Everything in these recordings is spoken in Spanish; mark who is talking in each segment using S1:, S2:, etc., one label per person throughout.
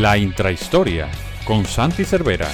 S1: La intrahistoria con Santi Cervera.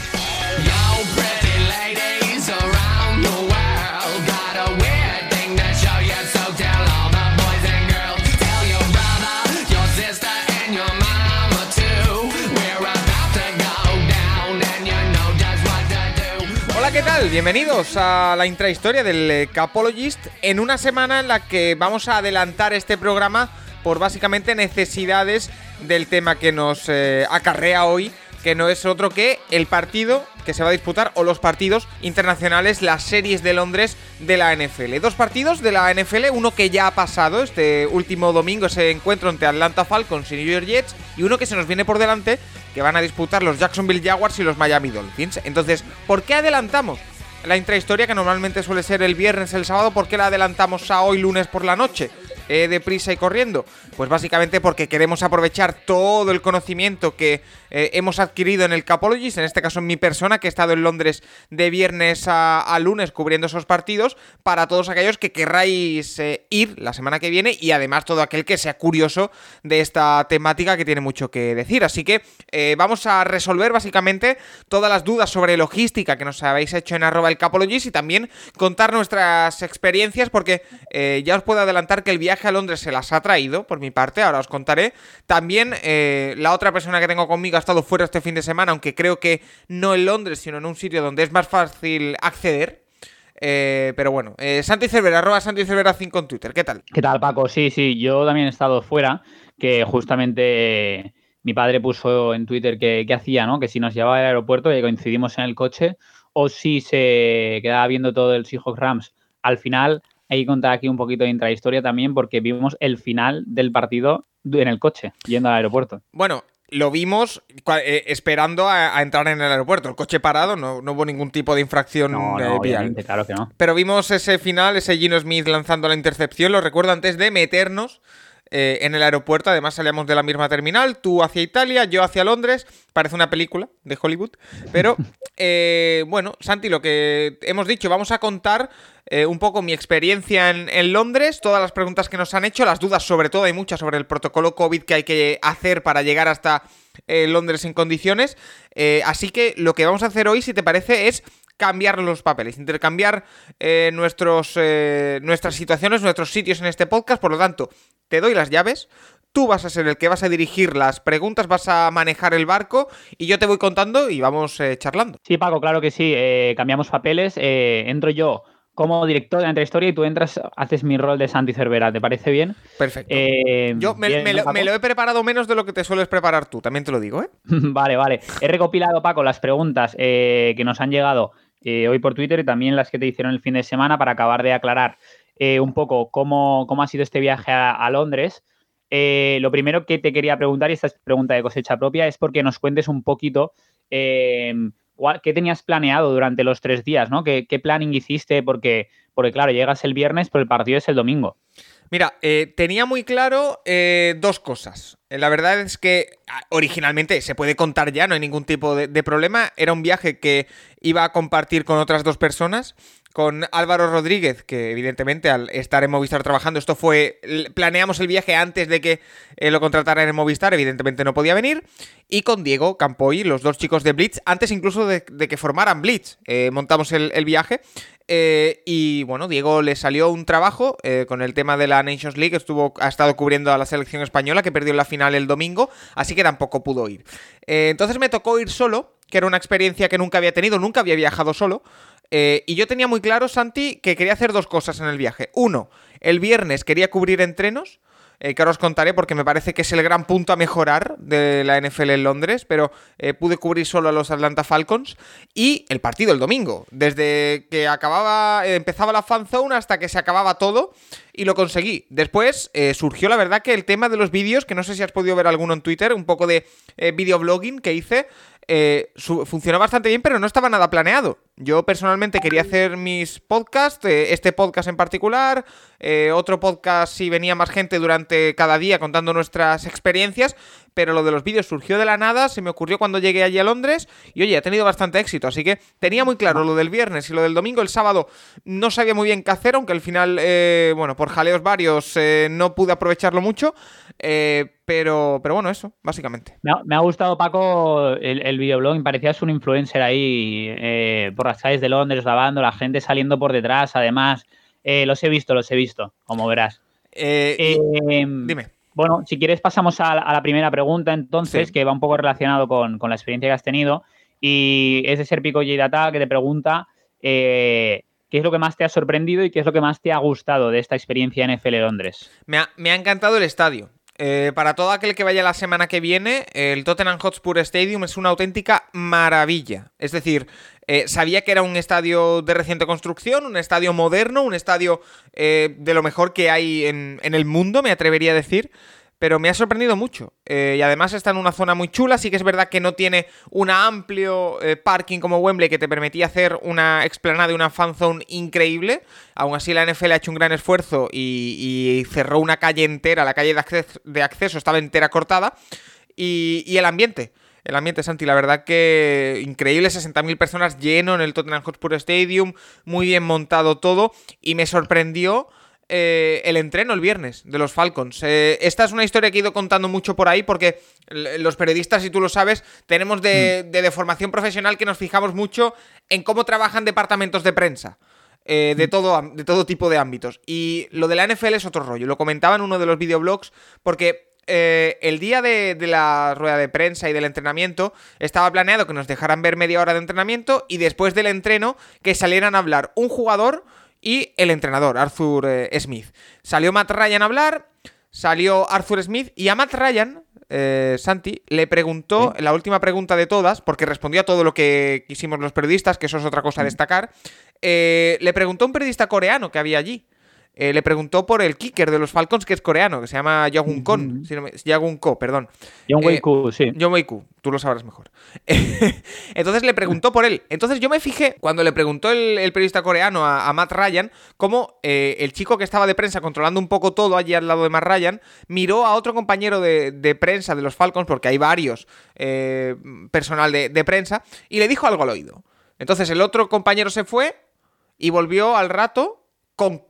S2: Hola, ¿qué tal? Bienvenidos a la intrahistoria del eh, Capologist en una semana en la que vamos a adelantar este programa por básicamente necesidades del tema que nos eh, acarrea hoy, que no es otro que el partido que se va a disputar o los partidos internacionales, las series de Londres de la NFL. Dos partidos de la NFL, uno que ya ha pasado este último domingo, ese encuentro entre Atlanta Falcons y New York Jets, y uno que se nos viene por delante, que van a disputar los Jacksonville Jaguars y los Miami Dolphins. Entonces, ¿por qué adelantamos? La intrahistoria que normalmente suele ser el viernes, el sábado, ¿por qué la adelantamos a hoy lunes por la noche? eh, deprisa y corriendo? Pues básicamente porque queremos aprovechar todo el conocimiento que eh, hemos adquirido en el Capologist, en este caso en mi persona, que he estado en Londres de viernes a, lunes cubriendo esos partidos, para todos aquellos que querráis eh, ir la semana que viene y además todo aquel que sea curioso de esta temática que tiene mucho que decir. Así que eh, vamos a resolver básicamente todas las dudas sobre logística que nos habéis hecho en arroba el Capologist y también contar nuestras experiencias porque ya os puedo adelantar que el viaje a Londres se las ha traído, por mi parte, ahora os contaré. También la otra persona que tengo conmigo estado fuera este fin de semana, aunque creo que no en Londres, sino en un sitio donde es más fácil acceder. Eh, pero bueno, eh, Santi Cervera, arroba Santi Cervera 5 en Twitter, ¿qué tal?
S3: ¿Qué tal, Paco? Sí, sí, yo también he estado fuera, que justamente mi padre puso en Twitter que, hacía, ¿no? Que si nos llevaba al aeropuerto y coincidimos en el coche, o si se quedaba viendo todo el Seahawks Rams al final. Hay que contar aquí un poquito de intrahistoria también, porque vimos el final del partido en el coche, yendo al aeropuerto.
S2: Bueno, lo vimos eh, esperando a, entrar en el aeropuerto. El coche parado, no, hubo ningún tipo de infracción
S3: no,
S2: no,
S3: Claro que no.
S2: Pero vimos ese final, ese Gino Smith lanzando la intercepción. Lo recuerdo antes de meternos eh, en el aeropuerto. Además, salíamos de la misma terminal. Tú hacia Italia, yo hacia Londres. Parece una película de Hollywood. Pero, eh, bueno, Santi, lo que hemos dicho, vamos a contar eh, un poco mi experiencia en, Londres, todas las preguntas que nos han hecho, las dudas sobre todo, hay muchas sobre el protocolo COVID que hay que hacer para llegar hasta Londres en condiciones. Así que lo que vamos a hacer hoy, si te parece, es cambiar los papeles, intercambiar nuestros, nuestras situaciones, nuestros sitios en este podcast. Por lo tanto, te doy las llaves, tú vas a ser el que vas a dirigir las preguntas, vas a manejar el barco y yo te voy contando y vamos charlando.
S3: Sí, Paco, claro que sí. cambiamos papeles. entro yo como director de la historia y tú entras, haces mi rol de Santi Cervera. ¿Te parece bien?
S2: Perfecto. Eh, Yo me, lo, he preparado menos de lo que te sueles preparar tú, también te lo digo, ¿eh?
S3: vale, vale. He recopilado, Paco, las preguntas eh, que nos han llegado eh, hoy por Twitter y también las que te hicieron el fin de semana para acabar de aclarar un poco cómo, cómo, ha sido este viaje a, Londres. lo primero que te quería preguntar, y esta es pregunta de cosecha propia, es porque nos cuentes un poquito ¿qué tenías planeado durante los tres días? ¿no? ¿Qué, planning hiciste? Porque, porque, claro, llegas el viernes, pero el partido es el domingo.
S2: Mira, eh, tenía muy claro eh, dos cosas. Eh, la verdad es que ah, originalmente se puede contar ya, no hay ningún tipo de, problema. Era un viaje que iba a compartir con otras dos personas con Álvaro Rodríguez, que evidentemente al estar en Movistar trabajando, esto fue, planeamos el viaje antes de que eh, lo contrataran en Movistar, evidentemente no podía venir, y con Diego Campoy, los dos chicos de Blitz, antes incluso de, que formaran Blitz, montamos el, viaje, eh, y bueno, Diego le salió un trabajo con el tema de la Nations League, estuvo, ha estado cubriendo a la selección española, que perdió la final el domingo, así que tampoco pudo ir. entonces me tocó ir solo, que era una experiencia que nunca había tenido, nunca había viajado solo, eh, y yo tenía muy claro, Santi, que quería hacer dos cosas en el viaje. Uno, el viernes quería cubrir entrenos, eh, que ahora os contaré porque me parece que es el gran punto a mejorar de la NFL en Londres, pero eh, pude cubrir solo a los Atlanta Falcons. Y el partido el domingo, desde que acababa, empezaba la fan zone hasta que se acababa todo, y lo conseguí. Después surgió la verdad que el tema de los vídeos, que no sé si has podido ver alguno en Twitter, un poco de videoblogging que hice, funcionó bastante bien, pero no estaba nada planeado. Yo personalmente quería hacer mis podcasts, eh, este podcast en particular, eh, otro podcast si venía más gente durante cada día contando nuestras experiencias, pero lo de los vídeos surgió de la nada, se me ocurrió cuando llegué allí a Londres y oye, ha tenido bastante éxito, así que tenía muy claro lo del viernes y lo del domingo, el sábado no sabía muy bien qué hacer, aunque al final, eh, bueno, por jaleos varios no pude aprovecharlo mucho, pero, pero bueno, eso, básicamente.
S3: Me ha, gustado, Paco, el, videoblog, me parecías un influencer ahí por las calles de Londres grabando, la gente saliendo por detrás, además. Eh, los he visto, los he visto, como verás.
S2: Eh, em, dime.
S3: Bueno, si quieres pasamos a, la primera pregunta entonces, que va un poco relacionado con, la experiencia que has tenido. Y es de Serpico Data que te pregunta eh, qué es lo que más te ha sorprendido y qué es lo que más te ha gustado de esta experiencia en FL Londres.
S2: Me me ha encantado el estadio. Eh, para todo aquel que vaya la semana que viene, el Tottenham Hotspur Stadium es una auténtica maravilla. Es decir, eh, sabía que era un estadio de reciente construcción, un estadio moderno, un estadio eh, de lo mejor que hay en, en el mundo, me atrevería a decir pero me ha sorprendido mucho. Eh, y además está en una zona muy chula, sí que es verdad que no tiene un amplio eh, parking como Wembley que te permitía hacer una explanada y una fanzone increíble. Aún así la NFL ha hecho un gran esfuerzo y, cerró una calle entera, la calle de acceso, estaba entera cortada. Y, y el ambiente. El ambiente, Santi, la verdad que increíble, 60.000 personas lleno en el Tottenham Hotspur Stadium, muy bien montado todo, y me sorprendió eh, el entreno el viernes de los Falcons. Eh, esta es una historia que he ido contando mucho por ahí porque los periodistas, si tú lo sabes, tenemos mm. de, de, formación profesional que nos fijamos mucho en cómo trabajan departamentos de prensa. Eh, de, mm. todo, de todo tipo de ámbitos. Y lo de la NFL es otro rollo. Lo comentaba en uno de los videoblogs porque el día de, de, la rueda de prensa y del entrenamiento estaba planeado que nos dejaran ver media hora de entrenamiento y después del entreno que salieran a hablar un jugador y el entrenador, Arthur eh, Smith. Salió Matt Ryan a hablar, salió Arthur Smith y a Matt Ryan, eh, Santi, le preguntó, la última pregunta de todas, porque respondió a todo lo que quisimos los periodistas, que eso es otra cosa a destacar, eh, le preguntó a un periodista coreano que había allí. Eh, le preguntó por el kicker de los Falcons, que es coreano, que se llama Yagun Kon. Ko, perdón.
S3: John eh,
S2: sí. John Wei tú lo sabrás mejor. Entonces le preguntó por él. Entonces yo me fijé, cuando le preguntó el, periodista coreano a, Matt Ryan, cómo eh, el chico que estaba de prensa controlando un poco todo allí al lado de Matt Ryan, miró a otro compañero de, prensa de los Falcons, porque hay varios personal de, de prensa, y le dijo algo al oído. Entonces el otro compañero se fue y volvió al rato con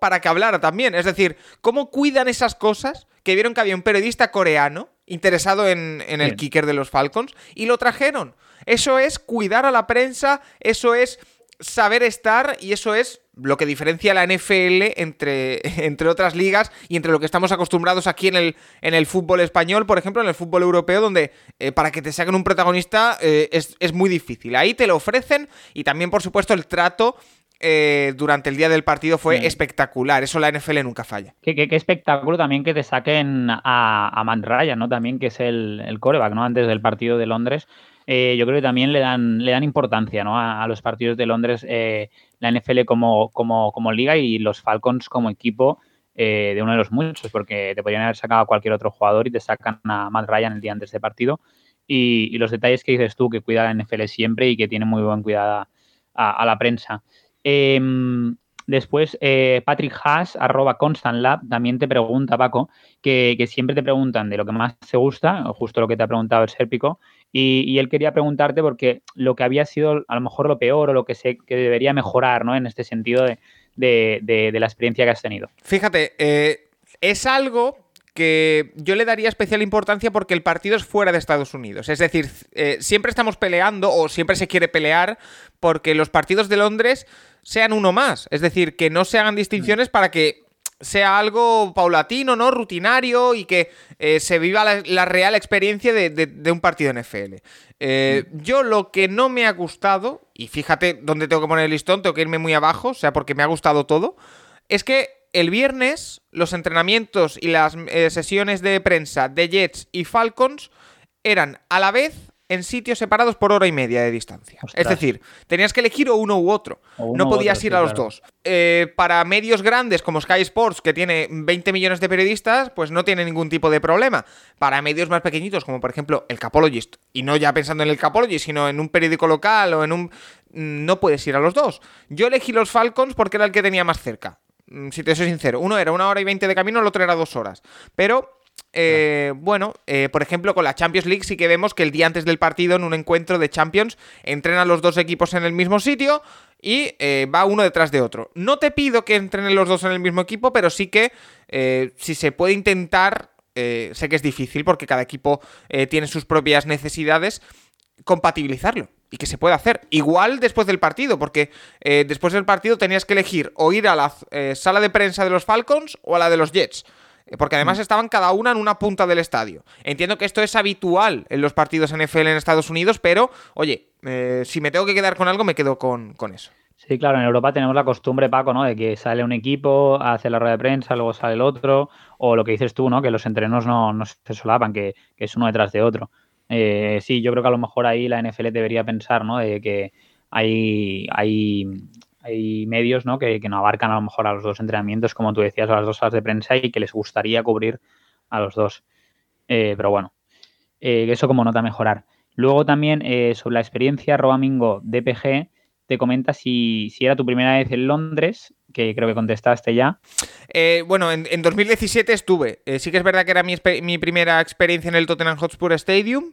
S2: para que hablara también. Es decir, ¿cómo cuidan esas cosas? Que vieron que había un periodista coreano interesado en, el kicker de los Falcons y lo trajeron. Eso es cuidar a la prensa, eso es saber estar y eso es lo que diferencia la NFL entre, entre otras ligas y entre lo que estamos acostumbrados aquí en el, en el fútbol español, por ejemplo, en el fútbol europeo, donde eh, para que te saquen un protagonista eh, es, es, muy difícil. Ahí te lo ofrecen y también, por supuesto, el trato eh, durante el día del partido fue espectacular. Eso la NFL nunca falla.
S3: Qué, espectáculo también que te saquen a, a Man Ryan, ¿no? También que es el, el coreback, ¿no? Antes del partido de Londres. Eh, yo creo que también le dan, le dan importancia ¿no? a, los partidos de Londres, eh, la NFL como, como, como, liga y los Falcons como equipo de uno de los muchos, porque te podrían haber sacado a cualquier otro jugador y te sacan a Matt Ryan el día antes del partido. Y, los detalles que dices tú, que cuida la NFL siempre y que tiene muy buen cuidado a la prensa. Em, después, eh, Patrick Haas, arroba ConstantLab, también te pregunta, Paco, que, siempre te preguntan de lo que más te gusta, justo lo que te ha preguntado el Sérpico, y, él quería preguntarte porque lo que había sido a lo mejor lo peor o lo que, se, que debería mejorar, ¿no? En este sentido de, la experiencia que has tenido.
S2: Fíjate, eh, es algo que yo le daría especial importancia porque el partido es fuera de Estados Unidos. Es decir, eh, siempre estamos peleando o siempre se quiere pelear porque los partidos de Londres sean uno más. Es decir, que no se hagan distinciones para que sea algo paulatino, ¿no? Rutinario y que eh, se viva la, real experiencia de, un partido NFL. Eh, yo lo que no me ha gustado, y fíjate dónde tengo que poner el listón, tengo que irme muy abajo, o sea, porque me ha gustado todo, es que el viernes los entrenamientos y las eh, sesiones de prensa de Jets y Falcons eran a la vez en sitios separados por hora y media de distancia. Es decir, tenías que elegir o uno u otro. no podías ir a los dos. Eh, para medios grandes como Sky Sports, que tiene 20 millones de periodistas, pues no tiene ningún tipo de problema. Para medios más pequeñitos, como por ejemplo el Capologist, y no ya pensando en el Capologist, sino en un periódico local o en un... Mm, no puedes ir a los dos. Yo elegí los Falcons porque era el que tenía más cerca. Mm, si te soy sincero. Uno era una hora y veinte de camino, el otro era dos horas. Pero eh, bueno, eh, por ejemplo, con la Champions League sí que vemos que el día antes del partido, en un encuentro de Champions, entrenan los dos equipos en el mismo sitio y eh, va uno detrás de otro. No te pido que entrenen los dos en el mismo equipo, pero sí que si se puede intentar, sé que es difícil porque cada equipo tiene sus propias necesidades, compatibilizarlo y que se pueda hacer. Igual después del partido, porque después del partido tenías que elegir o ir a la sala de prensa de los Falcons o a la de los Jets. Porque además mm. estaban cada una en una punta del estadio. Entiendo que esto es habitual en los partidos NFL en Estados Unidos, pero oye, eh, si me tengo que quedar con algo, me quedo con, eso.
S3: Sí, claro, en Europa tenemos la costumbre, Paco, ¿no? De que sale un equipo, hace la rueda de prensa, luego sale el otro, o lo que dices tú, ¿no? Que los entrenos no, se solapan, que, es uno detrás de otro. Eh, sí, yo creo que a lo mejor ahí la NFL debería pensar, ¿no? De que hay, hay medios ¿no? Que, no abarcan a lo mejor a los dos entrenamientos, como tú decías, a las dos salas de prensa y que les gustaría cubrir a los dos. Eh, pero bueno, eh, eso como nota mejorar. Luego también eh, sobre la experiencia, Roamingo DPG te comenta si, si, era tu primera vez en Londres, que creo que contestaste ya.
S2: bueno, en, 2017 estuve. sí que es verdad que era mi, mi, primera experiencia en el Tottenham Hotspur Stadium.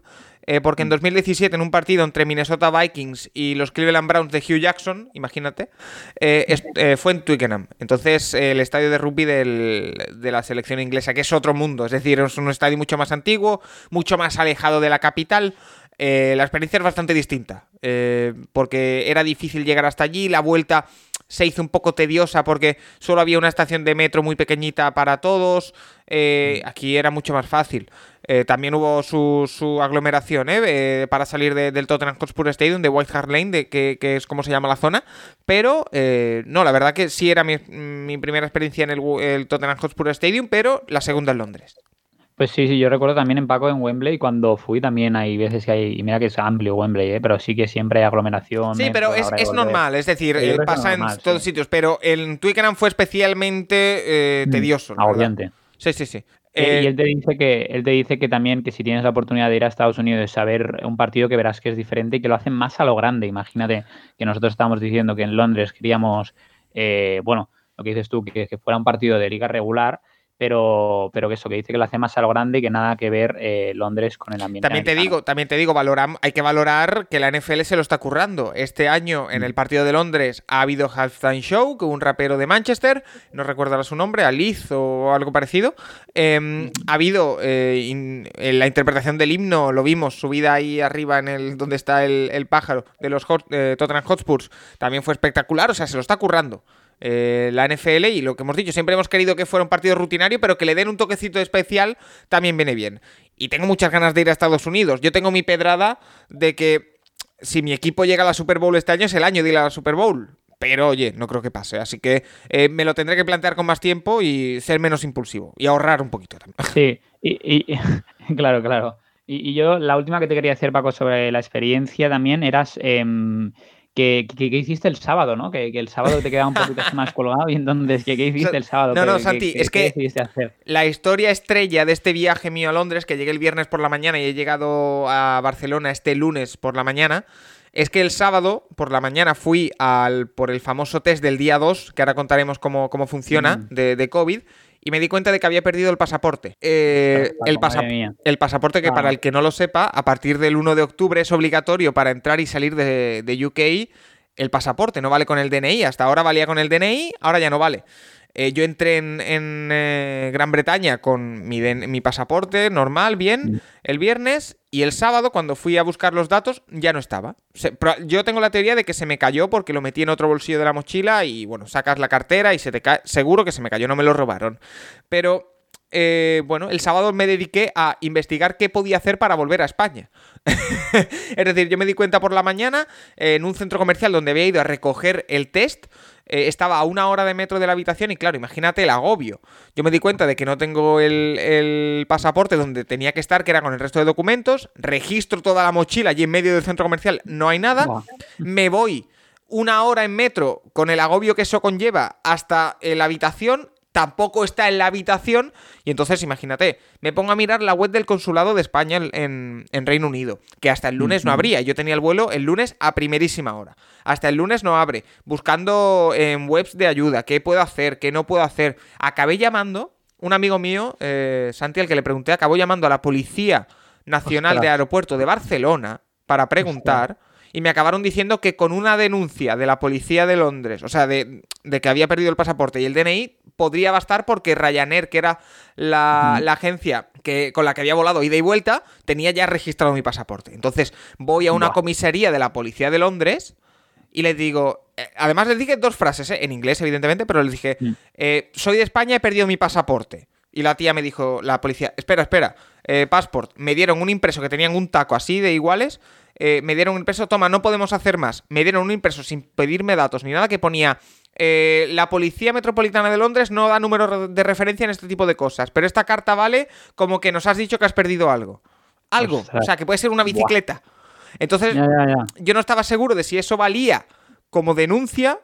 S2: Eh, porque en 2017, en un partido entre Minnesota Vikings y los Cleveland Browns de Hugh Jackson, imagínate, eh, eh, fue en Twickenham. Entonces, el estadio de rugby de la selección inglesa, que es otro mundo. Es decir, es un estadio mucho más antiguo, mucho más alejado de la capital. la experiencia es bastante distinta, porque era difícil llegar hasta allí, la vuelta se hizo un poco tediosa porque solo había una estación de metro muy pequeñita para todos. Eh, aquí era mucho más fácil. Eh, también hubo su, aglomeración ¿eh? para salir del Tottenham Hotspur Stadium, de White Hart Lane, de, que, es como se llama la zona. Pero no, la verdad que sí era mi, primera experiencia en el, el Tottenham Hotspur Stadium, pero la segunda en Londres.
S3: Pues sí, sí, yo recuerdo también en Paco en Wembley cuando fui también hay veces que hay, y mira que es amplio Wembley, ¿eh? pero sí que siempre hay aglomeración.
S2: Sí, pero es, normal, es decir, eh, pasa en todos sitios, pero en Twickenham fue especialmente eh, mm, tedioso.
S3: Agobiante.
S2: Sí, sí, sí.
S3: y él te dice que él te dice que también que si tienes la oportunidad de ir a Estados Unidos a ver un partido que verás que es diferente y que lo hacen más a lo grande. Imagínate que nosotros estábamos diciendo que en Londres queríamos, bueno, lo que dices tú, que, que fuera un partido de liga regular pero, pero que eso, que dice que lo hace más a lo grande y que nada que ver eh, Londres con el ambiente.
S2: También te digo, también te digo, hay que valorar que la NFL se lo está currando. Este año, en el partido de Londres, ha habido Halftime Show, que un rapero de Manchester, no recuerdo su nombre, Alice o algo parecido. Em, ha habido eh, en la interpretación del himno, lo vimos, subida ahí arriba en el donde está el, pájaro de los eh, Tottenham Hotspurs, también fue espectacular, o sea, se lo está currando. Eh, la NFL y lo que hemos dicho, siempre hemos querido que fuera un partido rutinario, pero que le den un toquecito especial también viene bien. Y tengo muchas ganas de ir a Estados Unidos. Yo tengo mi pedrada de que si mi equipo llega a la Super Bowl este año es el año de ir a la Super Bowl. Pero oye, no creo que pase. Así que eh, me lo tendré que plantear con más tiempo y ser menos impulsivo. Y ahorrar un poquito también.
S3: Sí, y, claro, claro. Y, yo la última que te quería hacer, Paco, sobre la experiencia también eras... ¿Qué, hiciste el sábado, no? Que, el sábado te quedaba un poquito más colgado y entonces, ¿qué, hiciste el sábado?
S2: No, no, Santi, es que la historia estrella de este viaje mío a Londres, que llegué el viernes por la mañana y he llegado a Barcelona este lunes por la mañana, es que el sábado por la mañana fui al por el famoso test del día 2, que ahora contaremos cómo, cómo funciona, mm. de, de COVID, y me di cuenta de que había perdido el pasaporte. Eh, el, el, pasaporte que para el que no lo sepa, a partir del 1 de octubre es obligatorio para entrar y salir de, de UK el pasaporte, no vale con el DNI. Hasta ahora valía con el DNI, ahora ya no vale. Eh, yo entré en, eh, Gran Bretaña con mi, mi, pasaporte normal, bien, mm. el viernes y el sábado cuando fui a buscar los datos ya no estaba. yo tengo la teoría de que se me cayó porque lo metí en otro bolsillo de la mochila y bueno, sacas la cartera y se te cae. Seguro que se me cayó, no me lo robaron. Pero eh, bueno, el sábado me dediqué a investigar qué podía hacer para volver a España. es decir, yo me di cuenta por la mañana en un centro comercial donde había ido a recoger el test. eh, estaba a una hora de metro de la habitación y claro, imagínate el agobio. Yo me di cuenta de que no tengo el, el pasaporte donde tenía que estar, que era con el resto de documentos. Registro toda la mochila allí en medio del centro comercial, no hay nada. Me voy una hora en metro con el agobio que eso conlleva hasta eh, la habitación. Tampoco está en la habitación. Y entonces, imagínate, me pongo a mirar la web del consulado de España en, en- Reino Unido, que hasta el lunes no
S3: Ujú.
S2: abría. Yo tenía el vuelo el lunes a primerísima hora. Hasta el lunes no abre. Buscando en webs de ayuda, qué puedo hacer, qué no puedo hacer. Acabé llamando, un amigo mío, eh, Santi, al que le pregunté, acabó llamando a la Policía Nacional de. Aeropuerto de Barcelona para preguntar. Y me acabaron diciendo que con una denuncia de la policía de Londres, o sea, de, de que había perdido el pasaporte y el DNI, podría bastar porque Ryanair, que era la, la agencia que, con la que había volado ida y vuelta, tenía ya registrado mi pasaporte. Entonces voy a una comisaría de la policía de Londres y les digo, eh, además les dije dos frases, eh, en inglés evidentemente, pero les dije,
S3: Mm.
S2: eh, soy de España, he perdido mi pasaporte. Y la tía me dijo, la policía, espera, espera, eh, passport. Me dieron un impreso que tenían un taco así de iguales. Eh, me dieron un impreso, toma, no podemos hacer más. Me dieron un impreso sin pedirme datos ni nada que ponía, eh, la Policía Metropolitana de Londres no da número de referencia en este tipo de cosas, pero esta carta vale como que nos has dicho que has perdido algo. Algo,
S3: Ostras.
S2: o sea, que puede ser una
S3: Buah.
S2: bicicleta. Entonces,
S3: Ya, ya, ya.
S2: yo no estaba seguro de si eso valía como denuncia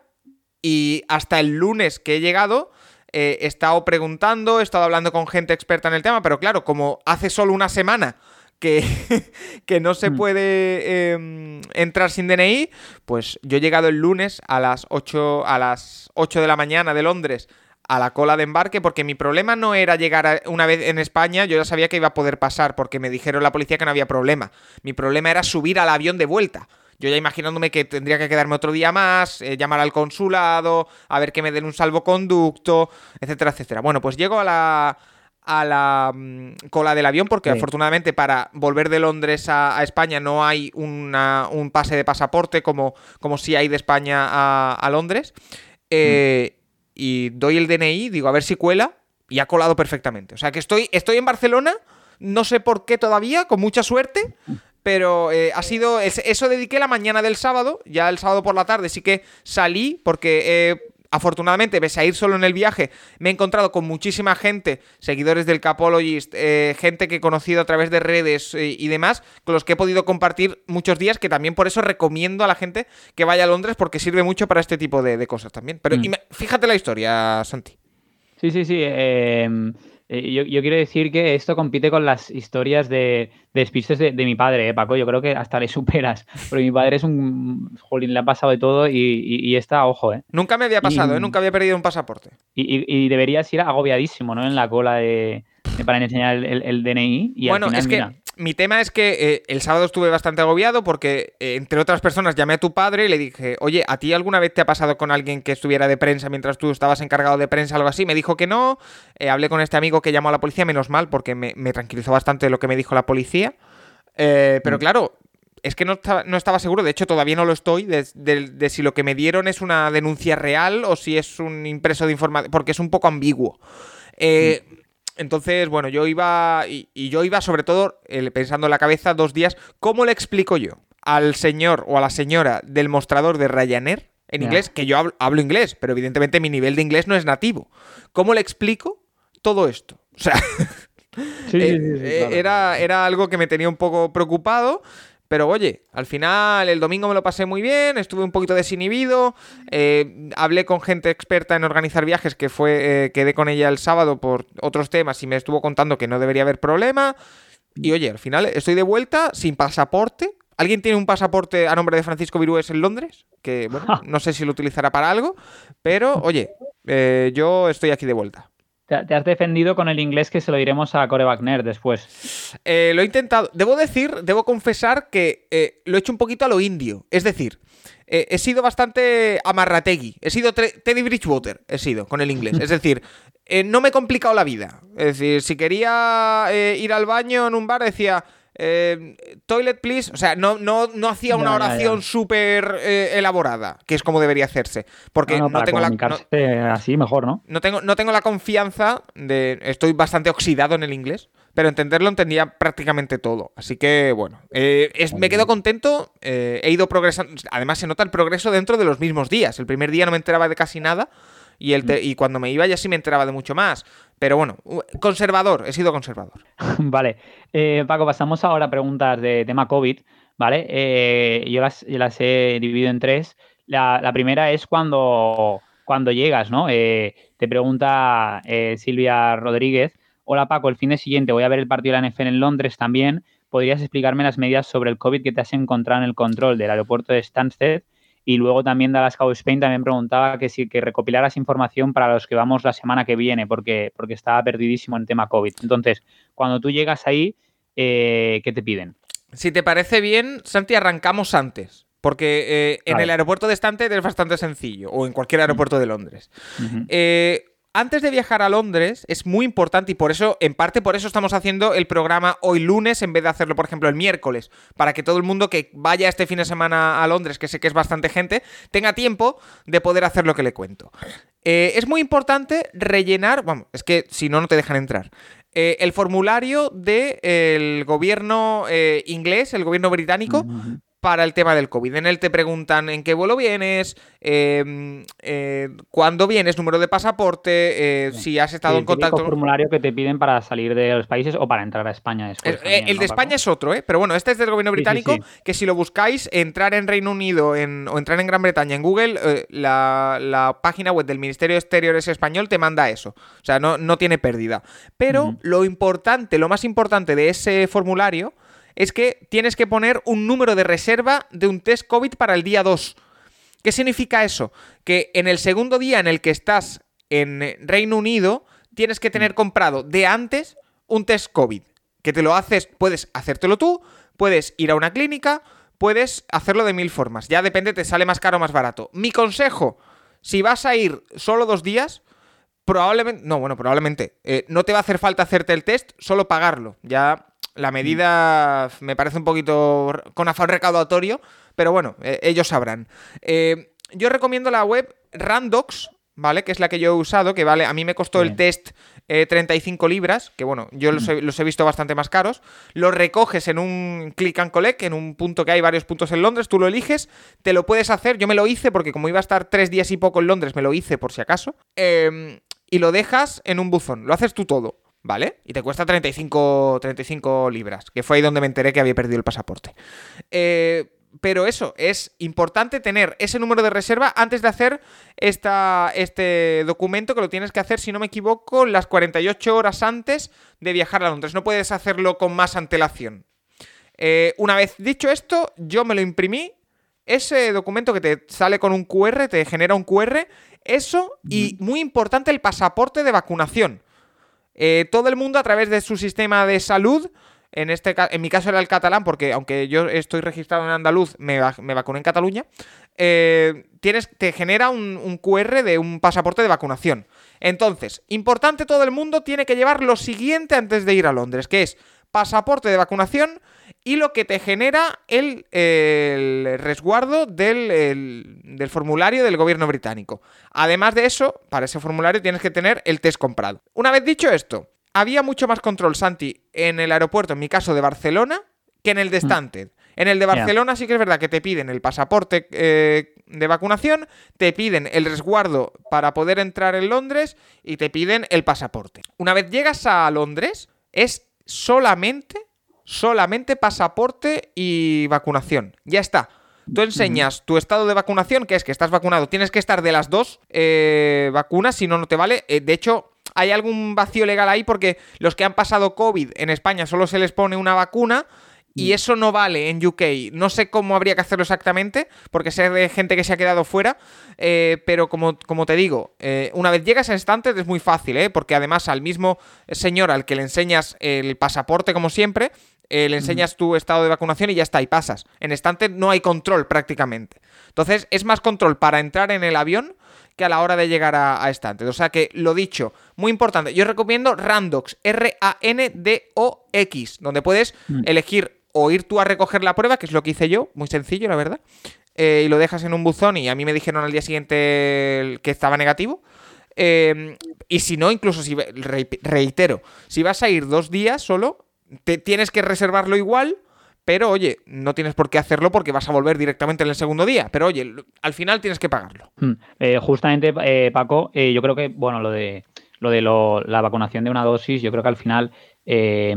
S2: y hasta el lunes que he llegado eh, he estado preguntando, he estado hablando con gente experta en el tema, pero claro, como hace solo una semana que, que no se
S3: Mm.
S2: puede eh, entrar sin DNI, pues yo he llegado el lunes a las 8, a las 8 de la mañana de Londres a la cola de embarque porque mi problema no era llegar a- una vez en España, yo ya sabía que iba a poder pasar porque me dijeron la policía que no había problema. Mi problema era subir al avión de vuelta. Yo ya imaginándome que tendría que quedarme otro día más, eh, llamar al consulado, a ver que me den un salvoconducto, etcétera, etcétera. Bueno, pues llego a la, a la mm, cola del avión porque
S3: Sí.
S2: afortunadamente para volver de Londres a, a España no hay una- un pase de pasaporte como, como si hay de España a, a Londres. Eh, Y doy el DNI, digo a ver si cuela y ha colado perfectamente. O sea que estoy, estoy en Barcelona, no sé por qué todavía, con mucha suerte. Pero eh, ha sido. es- Eso dediqué la mañana del sábado. Ya el sábado por la tarde sí que salí. Porque eh, afortunadamente, pese a ir solo en el viaje, me he encontrado con muchísima gente, seguidores del Capologist, eh, gente que he conocido a través de redes eh, y demás, con los que he podido compartir muchos días. Que también por eso recomiendo a la gente que vaya a Londres porque sirve mucho para este tipo de, de cosas también. Pero
S3: Mm.
S2: y me- fíjate la historia, Santi.
S3: Sí, sí, sí. eh, eh, yo, yo quiero decir que esto compite con las historias de, de despistes de, de mi padre, eh, Paco. Yo creo que hasta le superas. Porque mi padre es un. Jolín, le ha pasado de todo y, y, y está, ojo, ¿eh?
S2: Nunca me había pasado,
S3: Y-
S2: ¿eh? Nunca había perdido un pasaporte.
S3: Y, deberías ir agobiadísimo, ¿no? En la cola de, de- para enseñar el, el- el DNI. Y
S2: bueno,
S3: al final,
S2: es que
S3: mira,
S2: mi tema es que eh, el sábado estuve bastante agobiado porque, eh, entre otras personas, llamé a tu padre y le dije, oye, ¿a ti alguna vez te ha pasado con alguien que estuviera de prensa mientras tú estabas encargado de prensa, algo así? Me dijo que no. Eh, hablé con este amigo que llamó a la policía, menos mal, porque me, me tranquilizó bastante lo que me dijo la policía. Pero
S3: Mm.
S2: claro, es que no estaba, no estaba seguro, de hecho todavía no lo estoy, de, de- de si lo que me dieron es una denuncia real o si es un impreso de información, porque es un poco ambiguo. Eh, Entonces, bueno, yo iba, y, y yo iba sobre todo eh, pensando en la cabeza dos días, ¿cómo le explico yo al señor o a la señora del mostrador de Ryanair en inglés, que yo hablo, hablo inglés, pero evidentemente mi nivel de inglés no es nativo? ¿Cómo le explico todo esto? O sea,
S3: sí, sí,
S2: eh,
S3: sí, sí,
S2: eh,
S3: claro.
S2: era, era algo que me tenía un poco preocupado. Pero oye, al final el domingo me lo pasé muy bien, estuve un poquito desinhibido, eh, hablé con gente experta en organizar viajes que fue, eh, quedé con ella el sábado por otros temas y me estuvo contando que no debería haber problema. Y oye, al final estoy de vuelta sin pasaporte. ¿Alguien tiene un pasaporte a nombre de Francisco Virués en Londres? Que bueno, no sé si lo utilizará para algo, pero oye, eh, yo estoy aquí de vuelta.
S3: Te, has defendido con el inglés que se lo diremos a Core Wagner después.
S2: Eh, lo he intentado. Debo decir, debo confesar que eh, lo he hecho un poquito a lo indio. Es decir, eh, he sido bastante amarrategui. He sido Teddy Bridgewater, he sido con el inglés. Es decir, no me he complicado la vida. Es decir, si quería ir al baño en un bar, decía, eh, toilet please, o sea, no, no, no hacía una oración súper eh, elaborada, que es como debería hacerse, porque no, tengo
S3: la así mejor, ¿no?
S2: No tengo, no tengo la confianza de, estoy bastante oxidado en el inglés, pero entenderlo entendía prácticamente todo, así que bueno, eh, me quedo contento, he ido progresando, además se nota el progreso dentro de los mismos días, el primer día no me enteraba de casi nada y, el y cuando me iba ya sí me enteraba de mucho más. Pero bueno, conservador, he sido conservador.
S3: vale. Eh, Paco, pasamos ahora a preguntas de tema COVID, ¿vale? Eh, yo, las, las, he dividido en tres. La, primera es cuando, cuando llegas, ¿no? Eh, te pregunta Silvia Rodríguez. Hola Paco, el fin de siguiente voy a ver el partido de la NFL en Londres también. ¿Podrías explicarme las medidas sobre el COVID que te has encontrado en el control del aeropuerto de Stansted y luego también Dallas Cow Spain también preguntaba que si que recopilaras información para los que vamos la semana que viene, porque, porque estaba perdidísimo en tema COVID. Entonces, cuando tú llegas ahí, eh, ¿qué te piden?
S2: Si te parece bien, Santi, arrancamos antes. Porque eh, en el aeropuerto de Stanted es bastante sencillo, o en cualquier aeropuerto de Londres. eh, antes de viajar a Londres es muy importante y por eso, en parte por eso estamos haciendo el programa hoy lunes en vez de hacerlo, por ejemplo, el miércoles, para que todo el mundo que vaya este fin de semana a Londres, que sé que es bastante gente, tenga tiempo de poder hacer lo que le cuento. Eh, es muy importante rellenar, vamos, es que si no, no te dejan entrar. Eh, el formulario del gobierno eh, inglés, el gobierno británico, para el tema del COVID. En él te preguntan en qué vuelo vienes, em, eh, cuándo vienes, número de pasaporte, eh, si has estado en contacto.
S3: El formulario que te piden para salir de los países o para entrar a España.
S2: Después eh, el de España es otro, ¿eh? pero bueno, este es del gobierno británico, que si lo buscáis, entrar en Reino Unido o entrar en Gran Bretaña en Google, la, página web del Ministerio de Exteriores español te manda eso. O sea, no, no tiene pérdida. Pero lo importante, lo más importante de ese formulario es que tienes que poner un número de reserva de un test COVID para el día 2. ¿Qué significa eso? Que en el segundo día en el que estás en Reino Unido, tienes que tener comprado de antes un test COVID. Que te lo haces, puedes hacértelo tú, puedes ir a una clínica, puedes hacerlo de mil formas. Ya depende, te sale más caro o más barato. Mi consejo, si vas a ir solo dos días, probablemente, no, bueno, probablemente, eh, no te va a hacer falta hacerte el test, solo pagarlo. Ya la medida me parece un poquito con afán recaudatorio, pero bueno, eh, ellos sabrán. Eh, yo recomiendo la web Randox, ¿vale? Que es la que yo he usado, que vale, a mí me costó el test 35 eh, libras, que bueno, yo los he, visto bastante más caros. Los recoges en un click and collect, en un punto que hay varios puntos en Londres, tú lo eliges, te lo puedes hacer, yo me lo hice porque como iba a estar tres días y poco en Londres, me lo hice por si acaso. y lo dejas en un buzón, lo haces tú todo. ¿Vale? Y te cuesta 35, 35 libras, que fue ahí donde me enteré que había perdido el pasaporte. Eh, pero eso, es importante tener ese número de reserva antes de hacer esta, este documento, que lo tienes que hacer, si no me equivoco, las 48 horas antes de viajar a Londres. No puedes hacerlo con más antelación. Eh, una vez dicho esto, yo me lo imprimí. Ese documento que te sale con un QR, te genera un QR. Eso y, muy importante, el pasaporte de vacunación. Eh, todo el mundo a través de su sistema de salud, en, este, en mi caso era el catalán, porque aunque yo estoy registrado en andaluz, me, me vacuné en Cataluña, eh, tienes, te genera un, un QR de un pasaporte de vacunación. Entonces, importante, todo el mundo tiene que llevar lo siguiente antes de ir a Londres, que es pasaporte de vacunación, y lo que te genera el, resguardo del, del, formulario del gobierno británico. Además de eso, para ese formulario tienes que tener el test comprado. Una vez dicho esto, había mucho más control, Santi, en el aeropuerto, en mi caso de Barcelona, que en el de mm. Stanted. En el de Barcelona sí que es verdad que te piden el pasaporte eh, de vacunación, te piden el resguardo para poder entrar en Londres y te piden el pasaporte. Una vez llegas a Londres, es solamente solamente pasaporte y vacunación. Ya está. Tú enseñas tu estado de vacunación, que es que estás vacunado. Tienes que estar de las dos eh, vacunas, si no, no te vale. Eh, de hecho, hay algún vacío legal ahí porque los que han pasado COVID en España solo se les pone una vacuna y mm. eso no vale en UK. No sé cómo habría que hacerlo exactamente, porque sé de gente que se ha quedado fuera, eh, pero como, como, te digo, eh, una vez llegas a instantes es muy fácil, ¿eh? porque además al mismo señor al que le enseñas el pasaporte, como siempre, eh, le enseñas tu estado de vacunación y ya está, y pasas. En estante no hay control prácticamente. Entonces es más control para entrar en el avión que a la hora de llegar a, a estantes. O sea que, lo dicho, muy importante. Yo recomiendo Randox, R-A-N-D-O-X, donde puedes
S3: Mm.
S2: elegir o ir tú a recoger la prueba, que es lo que hice yo, muy sencillo, la verdad. eh, y lo dejas en un buzón y a mí me dijeron al día siguiente que estaba negativo. Eh, y si no, incluso si, re- reitero, si vas a ir dos días solo, te tienes que reservarlo igual, pero oye, no tienes por qué hacerlo porque vas a volver directamente en el segundo día. Pero oye, al final tienes que pagarlo.
S3: Mm. Eh, justamente, eh, Paco, eh, yo creo que, bueno, lo de lo de lo- la vacunación de una dosis, yo creo que al final, eh,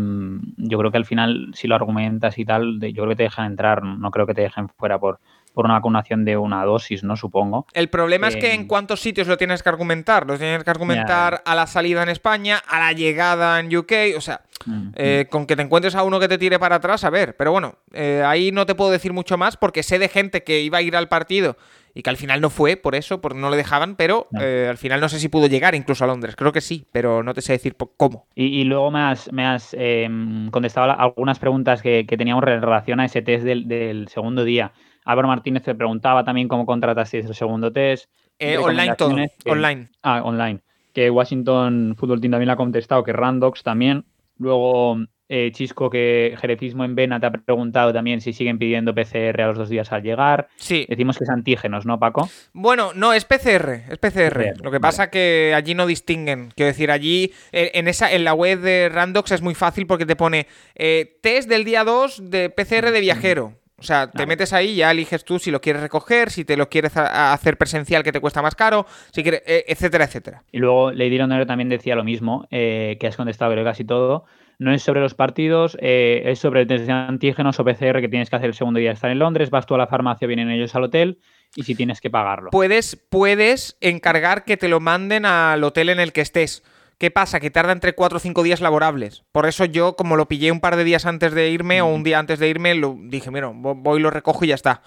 S3: yo creo que al final, si lo argumentas y tal, yo creo que te dejan entrar, no creo que te dejen fuera por, por una vacunación de una dosis, ¿no? Supongo.
S2: El problema es que
S3: Eh,
S2: en cuántos sitios lo tienes que argumentar. Lo tienes que argumentar a la salida en España, a la llegada en UK, o sea,
S3: Mm.
S2: eh, con que te encuentres a uno que te tire para atrás, a ver. Pero bueno, eh, ahí no te puedo decir mucho más porque sé de gente que iba a ir al partido y que al final no fue por eso, porque no le dejaban, pero
S3: No.
S2: eh, al final no sé si pudo llegar incluso a Londres. Creo que sí, pero no te sé decir cómo.
S3: Y, y luego me has, me has eh, contestado algunas preguntas que, que teníamos en relación a ese test del, del segundo día. Álvaro Martínez te preguntaba también cómo contratasteis el segundo test.
S2: Eh, online todo,
S3: que-
S2: online.
S3: Ah, online. Que Washington Football Team también le ha contestado, que Randox también. Luego, eh, Chisco, que Jerezismo en Vena te ha preguntado también si siguen pidiendo PCR a los dos días al llegar.
S2: Sí.
S3: Decimos que es antígenos, ¿no, Paco?
S2: Bueno, no, es PCR, es PCR.
S3: PCR,
S2: Lo que pasa que allí no distinguen. Quiero decir, allí eh, en esa en la web de Randox es muy fácil porque te pone eh, test del día 2 de PCR de viajero. O sea, te metes ahí y ya eliges tú si lo quieres recoger, si te lo quieres hacer presencial que te cuesta más caro, si quieres, eh, etcétera, etcétera.
S3: Y luego Lady Ronero también decía lo mismo, eh, que has contestado creo casi todo. No es sobre los partidos, eh, es sobre el test de antígenos o PCR que tienes que hacer el segundo día de estar en Londres. Vas tú a la farmacia, vienen ellos al hotel y si tienes que pagarlo.
S2: Puedes, puedes encargar que te lo manden al hotel en el que estés. ¿Qué pasa? Que tarda entre 4 o 5 días laborables. Por eso yo, como lo pillé un par de días antes de irme o un día antes de irme, lo dije, mira, vo- voy, lo recojo y ya está.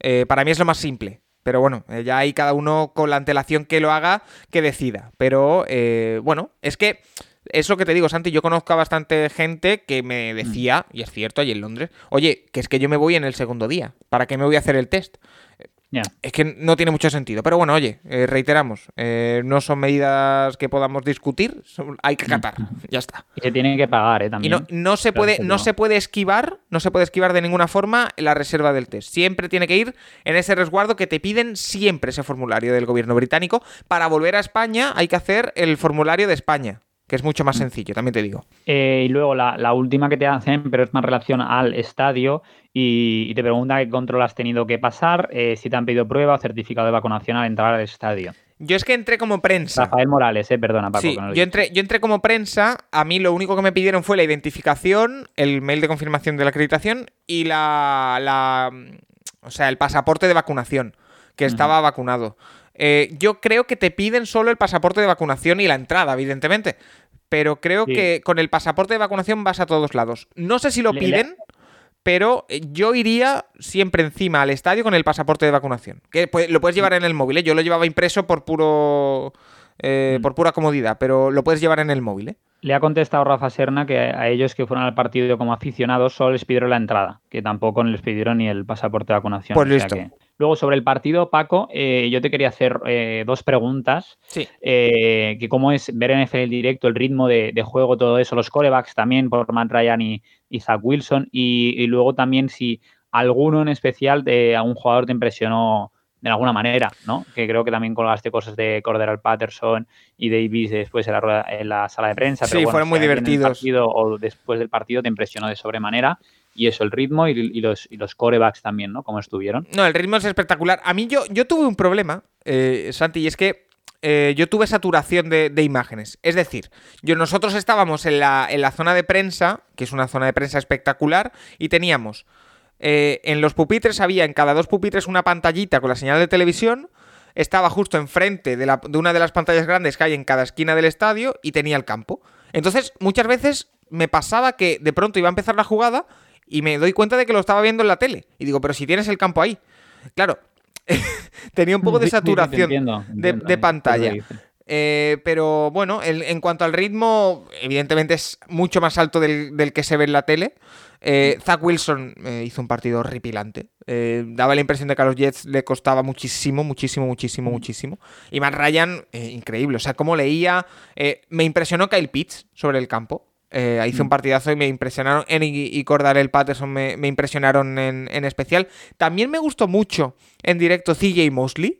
S2: Eh, para mí es lo más simple. Pero bueno, eh, ya hay cada uno con la antelación que lo haga, que decida. Pero eh, bueno, es que es lo que te digo, Santi. Yo conozco a bastante gente que me decía, y es cierto, allí en Londres, oye, que es que yo me voy en el segundo día. ¿Para qué me voy a hacer el test? Es que no tiene mucho sentido. Pero bueno, oye, eh, reiteramos, eh, no son medidas que podamos discutir, son- hay que acatar. Ya está.
S3: Y se tienen que pagar, ¿eh?
S2: Y
S3: También.
S2: no, no se puede, no. se puede esquivar, no se puede esquivar de ninguna forma la reserva del test. Siempre tiene que ir en ese resguardo que te piden siempre ese formulario del gobierno británico. Para volver a España hay que hacer el formulario de España, que es mucho más sencillo, también te digo.
S3: Eh, y luego la, la última que te hacen, pero es más relación al estadio, y, y te pregunta qué control has tenido que pasar, eh, si te han pedido prueba o certificado de vacunación al entrar al estadio.
S2: Yo es que entré como prensa.
S3: Rafael Morales, eh, perdona, Paco.
S2: Sí,
S3: que no lo he
S2: yo entré, yo entré como prensa, a mí lo único que me pidieron fue la identificación, el mail de confirmación de la acreditación y la, la o sea, el pasaporte de vacunación, que estaba vacunado. Eh, yo creo que te piden solo el pasaporte de vacunación y la entrada, evidentemente. Pero creo
S3: Sí.
S2: que con el pasaporte de vacunación vas a todos lados. No sé si lo
S3: Le- le-
S2: piden, pero eh, yo iría siempre encima al estadio con el pasaporte de vacunación. Que lo puedes llevar en el móvil, ¿eh? Yo lo llevaba impreso por puro. eh,
S3: Mm.
S2: por pura comodidad, pero lo puedes llevar en el móvil, ¿eh?
S3: Le ha contestado Rafa Serna que a ellos que fueron al partido como aficionados solo les pidieron la entrada, que tampoco les pidieron ni el pasaporte de vacunación.
S2: Pues
S3: o sea
S2: listo.
S3: que- Luego, sobre el partido, Paco, eh, yo te quería hacer eh, dos preguntas.
S2: Sí.
S3: eh, que cómo es ver en NFL directo el ritmo de, de juego, todo eso, los corebacks también por Matt Ryan y, y Zach Wilson, y, y luego también si alguno en especial de algún jugador te impresionó de alguna manera, ¿no? Que creo que también colgaste cosas de Corderal Patterson y Davis después en la, rueda- en la sala de prensa.
S2: Sí,
S3: pero bueno,
S2: fueron muy divertidos.
S3: partido o después del partido te impresionó de sobremanera. Y eso, el ritmo y, y los, y los corebacks también, ¿no? Cómo estuvieron.
S2: No, el ritmo es espectacular. A mí yo, yo tuve un problema, eh, Santi, y es que eh, yo tuve saturación de, de imágenes. Es decir, yo, nosotros estábamos en la, en la zona de prensa, que es una zona de prensa espectacular, y teníamos eh, en los pupitres había en cada dos pupitres una pantallita con la señal de televisión. Estaba justo enfrente de, la- de una de las pantallas grandes que hay en cada esquina del estadio y tenía el campo. Entonces, muchas veces me pasaba que de pronto iba a empezar la jugada y me doy cuenta de que lo estaba viendo en la tele. Y digo, pero si tienes el campo ahí. Claro, tenía un poco de
S3: sí, sí,
S2: saturación
S3: entiendo,
S2: de, de pantalla. Eh, pero bueno, el- en cuanto al ritmo, evidentemente es mucho más alto del, del que se ve en la tele. Eh, Zach Wilson eh, hizo un partido horripilante. Eh, daba la impresión de que a los Jets le costaba muchísimo, muchísimo, muchísimo, muchísimo. Y Matt Ryan, increíble. O sea, como leía. me impresionó Kyle Pitts sobre el campo. Eh, hizo un partidazo y me impresionaron. En y, Cordarel Patterson me, me impresionaron en, en especial. También me gustó mucho en directo CJ Mosley,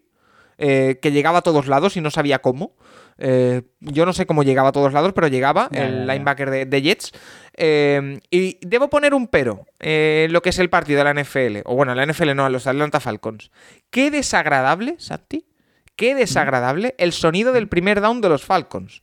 S2: eh, que llegaba a todos lados y no sabía cómo. Eh, yo no sé cómo llegaba a todos lados, pero llegaba, el linebacker de, de Jets. Eh, y debo poner un pero en lo que es el partido de la NFL. O bueno, la NFL no, a los Atlanta Falcons. Qué desagradable, Santi. Qué desagradable el sonido del primer down de los Falcons.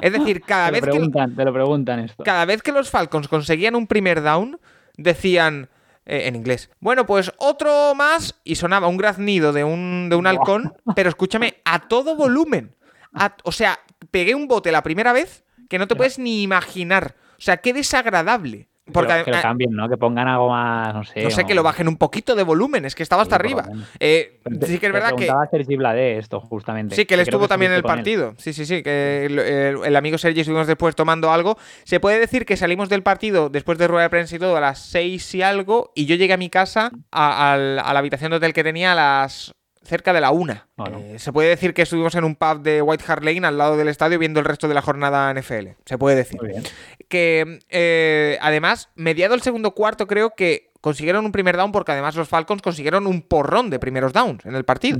S2: Es decir, cada
S3: Te
S2: vez
S3: lo,
S2: que
S3: preguntan, te lo preguntan esto.
S2: cada vez que los Falcons conseguían un primer down, decían eh, en inglés, bueno, pues otro más y sonaba un graznido de un, de un halcón, pero escúchame, a todo volumen. A- o sea, pegué un bote la primera vez que no te puedes ni imaginar. O sea, qué desagradable. Porque
S3: Pero que lo
S2: a-
S3: cambien, ¿no? Que pongan algo más, no sé.
S2: no sé,
S3: o-
S2: que lo bajen un poquito de volumen, es que estaba hasta
S3: Sí,
S2: arriba. Eh,
S3: te-
S2: sí que es verdad que...
S3: Sergi Blade esto, justamente.
S2: Sí, que él estuvo también en el
S3: él.
S2: partido. Sí, sí, sí, que el, amigo Sergi estuvimos después tomando algo. Se puede decir que salimos del partido después de rueda de prensa y todo a las seis y algo y yo llegué a mi casa, a, al- a la habitación de hotel que tenía a las cerca de la una.
S3: Bueno.
S2: Eh, se puede decir que estuvimos en un pub de White Hart Lane al lado del estadio viendo el resto de la jornada NFL. Se puede decir que eh, además, mediado el segundo cuarto, creo que consiguieron un primer down porque además los Falcons consiguieron un porrón de primeros downs en el partido.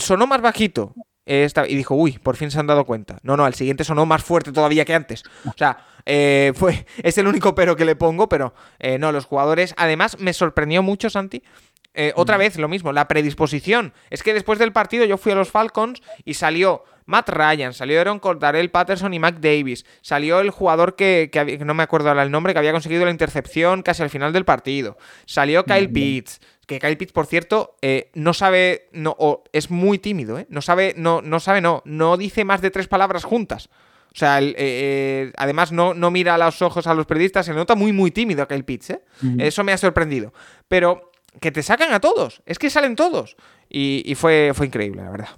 S2: Sonó más bajito esta- y dijo, uy, por fin se han dado cuenta. No, no, al siguiente sonó más fuerte todavía que antes. O sea, eh, fue, es el único pero que le pongo, pero eh, no, los jugadores. Además, me sorprendió mucho, Santi. Eh, otra vez lo mismo, la predisposición. Es que después del partido yo fui a los Falcons y salió Matt Ryan, salió Aaron Cordarel Patterson y Mac Davis. Salió el jugador que, no me acuerdo ahora el nombre, que había conseguido la intercepción casi al final del partido. Salió Kyle Pitts. Que Kyle Pitts, por cierto, eh, no sabe, no, o es muy tímido, ¿eh? No sabe, no, no sabe, no, no dice más de tres palabras juntas. O sea, el- eh, además no, no mira a los ojos a los periodistas, se le nota muy, muy tímido a Kyle Pitts, ¿eh? Eso me ha sorprendido. Pero que te sacan a todos, es que salen todos. Y, fue, fue increíble, la verdad.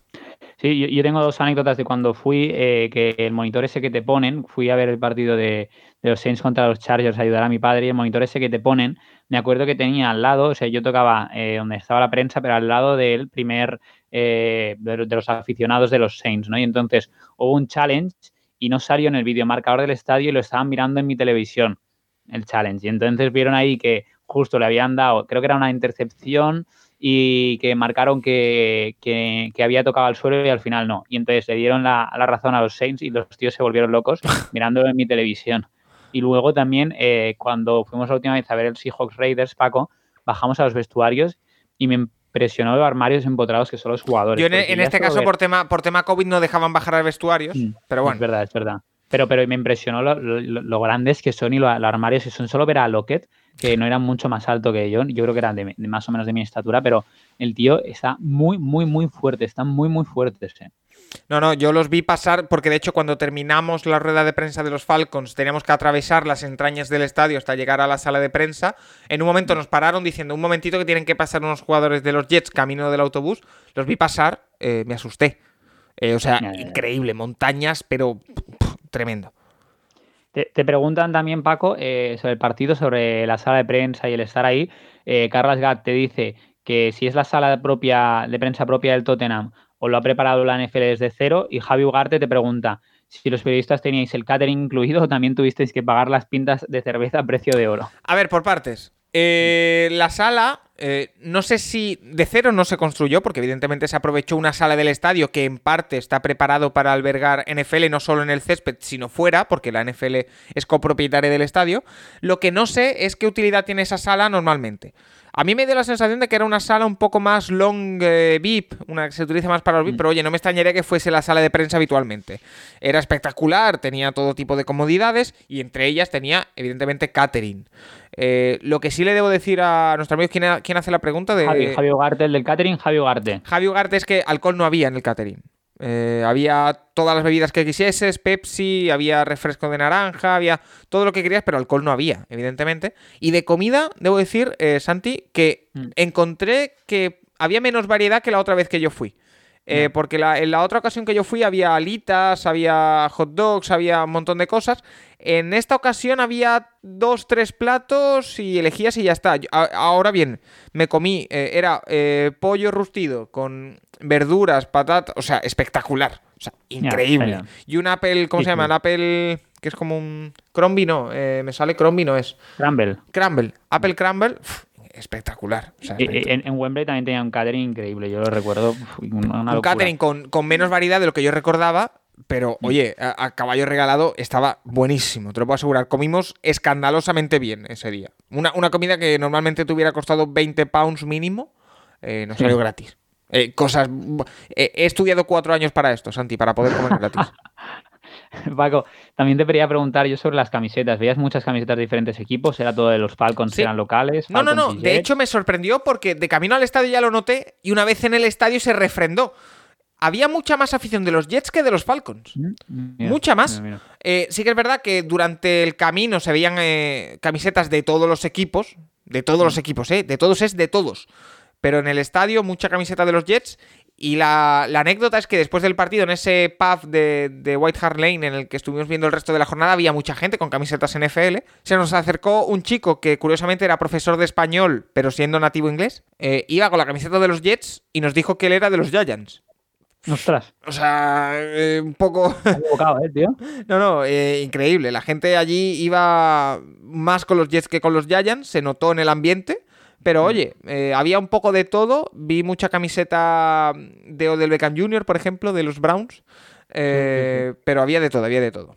S3: Sí, yo, tengo dos anécdotas de cuando fui, eh, que el monitor ese que te ponen, fui a ver el partido de, los Saints contra los Chargers ayudar a mi padre y el monitor ese que te ponen, me acuerdo que tenía al lado, o sea, yo tocaba eh, donde estaba la prensa, pero al lado del primer, eh, de, de los aficionados de los Saints, ¿no? Y entonces hubo un challenge y no salió en el videomarcador del estadio y lo estaban mirando en mi televisión, el challenge. Y entonces vieron ahí que justo le habían dado, creo que era una intercepción y que marcaron que, que- que había tocado al suelo y al final no. Y entonces le dieron la, la razón a los Saints y los tíos se volvieron locos mirándolo en mi televisión. Y luego también, eh, cuando fuimos la última vez a ver el Seahawks Raiders, Paco, bajamos a los vestuarios y me impresionó los armarios empotrados que son los jugadores.
S2: Yo en, en este caso,
S3: ver-
S2: por tema, por tema COVID, no dejaban bajar a vestuarios.
S3: Mm,
S2: Pero
S3: Es
S2: bueno,
S3: verdad, es verdad. Pero, pero me impresionó lo, lo- lo grandes que son y lo- los armarios que son. Solo ver a Lockett, que no era mucho más alto que yo, yo creo que era de, de más o menos de mi estatura, pero el tío está muy, muy, muy fuerte, está muy, muy fuerte. eh.
S2: No, no, yo los vi pasar porque de hecho cuando terminamos la rueda de prensa de los Falcons teníamos que atravesar las entrañas del estadio hasta llegar a la sala de prensa. En un momento nos pararon diciendo un momentito que tienen que pasar unos jugadores de los Jets camino del autobús. Los vi pasar, eh, me asusté. Eh, o sea, increíble, montañas, pero tremendo.
S3: Te, te preguntan también, Paco, eh, sobre el partido, sobre la sala de prensa y el estar ahí. Eh, Carlas Gat te dice que si es la sala propia, de prensa propia del Tottenham o lo ha preparado la NFL desde cero. Y Javi Ugarte te pregunta si los periodistas teníais el catering incluido o también tuvisteis que pagar las pintas de cerveza a precio de oro.
S2: A ver, por partes. Eh, la sala, eh, no sé si de cero no se construyó, porque evidentemente se aprovechó una sala del estadio que en parte está preparado para albergar NFL, no solo en el césped, sino fuera, porque la NFL es copropietaria del estadio. Lo que no sé es qué utilidad tiene esa sala normalmente. A mí me dio la sensación de que era una sala un poco más long eh, VIP, una que se utiliza más para los VIP, pero oye, no me extrañaría que fuese la sala de prensa habitualmente. Era espectacular, tenía todo tipo de comodidades y entre ellas tenía, evidentemente, catering. Eh, lo que sí le debo decir a nuestro amigo, ¿quién, ha- quién hace la pregunta? De...
S3: Javi, Javi Ugarte, el del catering, Javi Ugarte.
S2: Javi Ugarte es que alcohol no había en el catering. Eh, había todas las bebidas que quisieses, Pepsi, había refresco de naranja, había todo lo que querías, pero alcohol no había, evidentemente. Y de comida, debo decir, eh, Santi, que
S3: Mm.
S2: encontré que había menos variedad que la otra vez que yo fui. Eh, porque la- en la otra ocasión que yo fui había alitas, había hot dogs, había un montón de cosas. En esta ocasión había dos, tres platos y elegías y ya está. Yo- a- ahora bien, me comí, eh, era eh, pollo rustido con verduras, patatas, o sea, espectacular. O sea, increíble. y un Apple, ¿cómo
S3: Sí,
S2: se llama? El Apple, que es como un... Crumby, no, me sale Crumby, no es.
S3: Crumble.
S2: Crumble. Apple Crumble, espectacular. O sea,
S3: Eh,
S2: espectacular.
S3: En, en Wembley también tenía un catering increíble, yo lo recuerdo. uf, una, una
S2: un catering con, con menos variedad de lo que yo recordaba, pero oye, a, a caballo regalado estaba buenísimo, te lo puedo asegurar. Comimos escandalosamente bien ese día. Una, una comida que normalmente te hubiera costado 20 pounds mínimo, eh, nos salió
S3: Sí.
S2: gratis. Eh, cosas. eh, he estudiado cuatro años para esto, Santi, para poder comer gratis.
S3: Paco, también te quería preguntar yo sobre las camisetas. ¿Veías muchas camisetas de diferentes equipos? ¿Era todo de los Falcons
S2: Sí.
S3: eran locales?
S2: No, no, no. De hecho, me sorprendió porque de camino al estadio ya lo noté y una vez en el estadio se refrendó. Había mucha más afición de los Jets que de los Falcons.
S3: Mm, mira,
S2: Mucha más.
S3: mira, mira.
S2: Eh, sí que es verdad que durante el camino se veían eh, camisetas de todos los equipos. De todos los equipos, ¿eh? De todos es de todos. Pero en el estadio, mucha camiseta de los Jets. Y la, la anécdota es que después del partido, en ese pub de, de White Hart Lane, en el que estuvimos viendo el resto de la jornada, había mucha gente con camisetas NFL. Se nos acercó un chico que curiosamente era profesor de español, pero siendo nativo inglés. eh, iba con la camiseta de los Jets y nos dijo que él era de los Giants.
S3: Ostras,
S2: O sea, eh, un poco...
S3: equivocado, ¿eh, tío?
S2: No, no, eh, increíble. La gente allí iba más con los Jets que con los Giants, se notó en el ambiente. Pero oye, eh, había un poco de todo. Vi mucha camiseta de Odell Beckham Jr., por ejemplo, de los Browns. Eh, Pero había de todo, había de todo.